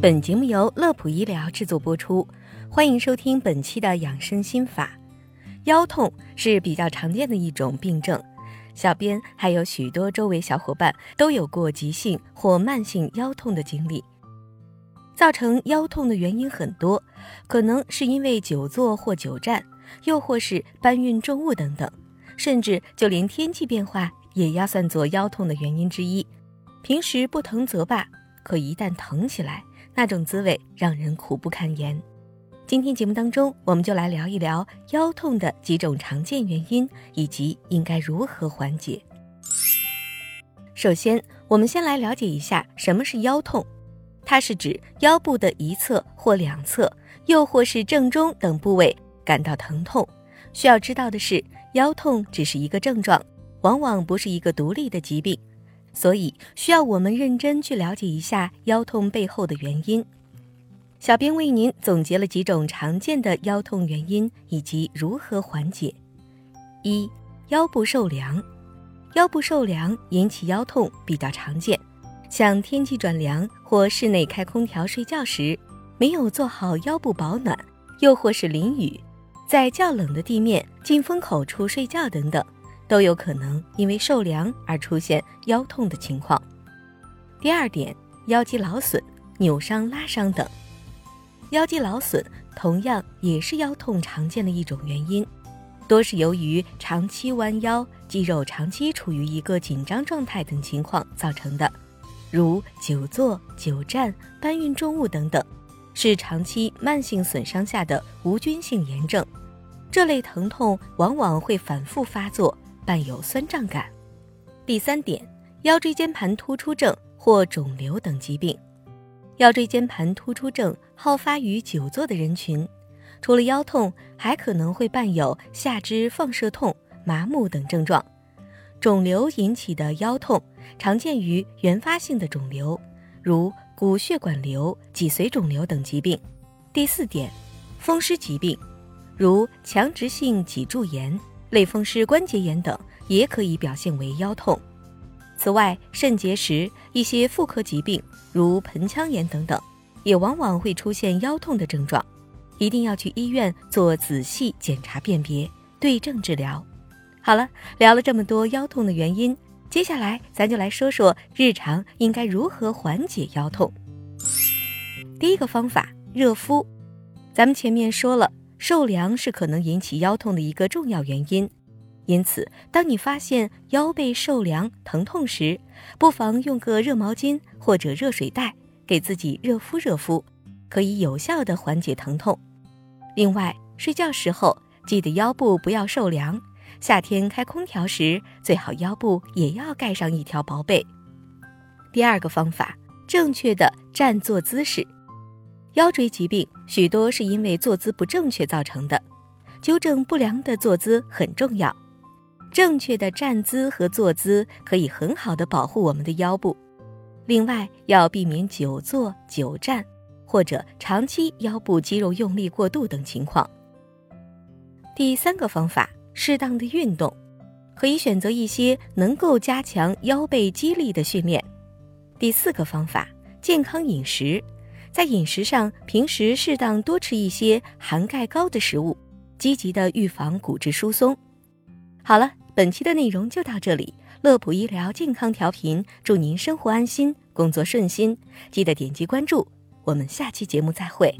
本节目由乐普医疗制作播出，欢迎收听本期的养生心法。腰痛是比较常见的一种病症，小编还有许多周围小伙伴都有过急性或慢性腰痛的经历。造成腰痛的原因很多，可能是因为久坐或久站，又或是搬运重物等等，甚至就连天气变化也要算作腰痛的原因之一。平时不疼则罢，可一旦疼起来，那种滋味让人苦不堪言。今天节目当中，我们就来聊一聊腰痛的几种常见原因，以及应该如何缓解。首先，我们先来了解一下什么是腰痛。它是指腰部的一侧或两侧，又或是正中等部位感到疼痛。需要知道的是，腰痛只是一个症状，往往不是一个独立的疾病，所以需要我们认真去了解一下腰痛背后的原因。小编为您总结了几种常见的腰痛原因以及如何缓解。一、腰部受凉，腰部受凉引起腰痛比较常见。像天气转凉或室内开空调睡觉时，没有做好腰部保暖，又或是淋雨，在较冷的地面进风口处睡觉等等，都有可能因为受凉而出现腰痛的情况。第二点，腰肌劳损、扭伤、拉伤等，腰肌劳损同样也是腰痛常见的一种原因，多是由于长期弯腰、肌肉长期处于一个紧张状态等情况造成的。如久坐、久站、搬运重物等等，是长期慢性损伤下的无菌性炎症。这类疼痛往往会反复发作，伴有酸胀感。第三点，腰椎间盘突出症或肿瘤等疾病。腰椎间盘突出症好发于久坐的人群，除了腰痛，还可能会伴有下肢放射痛、麻木等症状。肿瘤引起的腰痛。常见于原发性的肿瘤，如骨血管瘤、脊髓肿瘤等疾病。第四点，风湿疾病，如强直性脊柱炎、类风湿关节炎等，也可以表现为腰痛。此外，肾结石、一些妇科疾病，如盆腔炎等等，也往往会出现腰痛的症状，一定要去医院做仔细检查辨别，对症治疗。好了，聊了这么多腰痛的原因。接下来，咱就来说说日常应该如何缓解腰痛。第一个方法，热敷。咱们前面说了，受凉是可能引起腰痛的一个重要原因，因此，当你发现腰背受凉疼痛时，不妨用个热毛巾或者热水袋给自己热敷热敷，可以有效的缓解疼痛。另外，睡觉时候记得腰部不要受凉。夏天开空调时，最好腰部也要盖上一条薄被。第二个方法，正确的站坐姿势。腰椎疾病许多是因为坐姿不正确造成的，纠正不良的坐姿很重要。正确的站姿和坐姿可以很好的保护我们的腰部。另外，要避免久坐、久站，或者长期腰部肌肉用力过度等情况。第三个方法。适当的运动，可以选择一些能够加强腰背肌力的训练。第四个方法，健康饮食，在饮食上平时适当多吃一些含钙高的食物，积极的预防骨质疏松。好了，本期的内容就到这里。乐普医疗健康调频，祝您生活安心，工作顺心。记得点击关注，我们下期节目再会。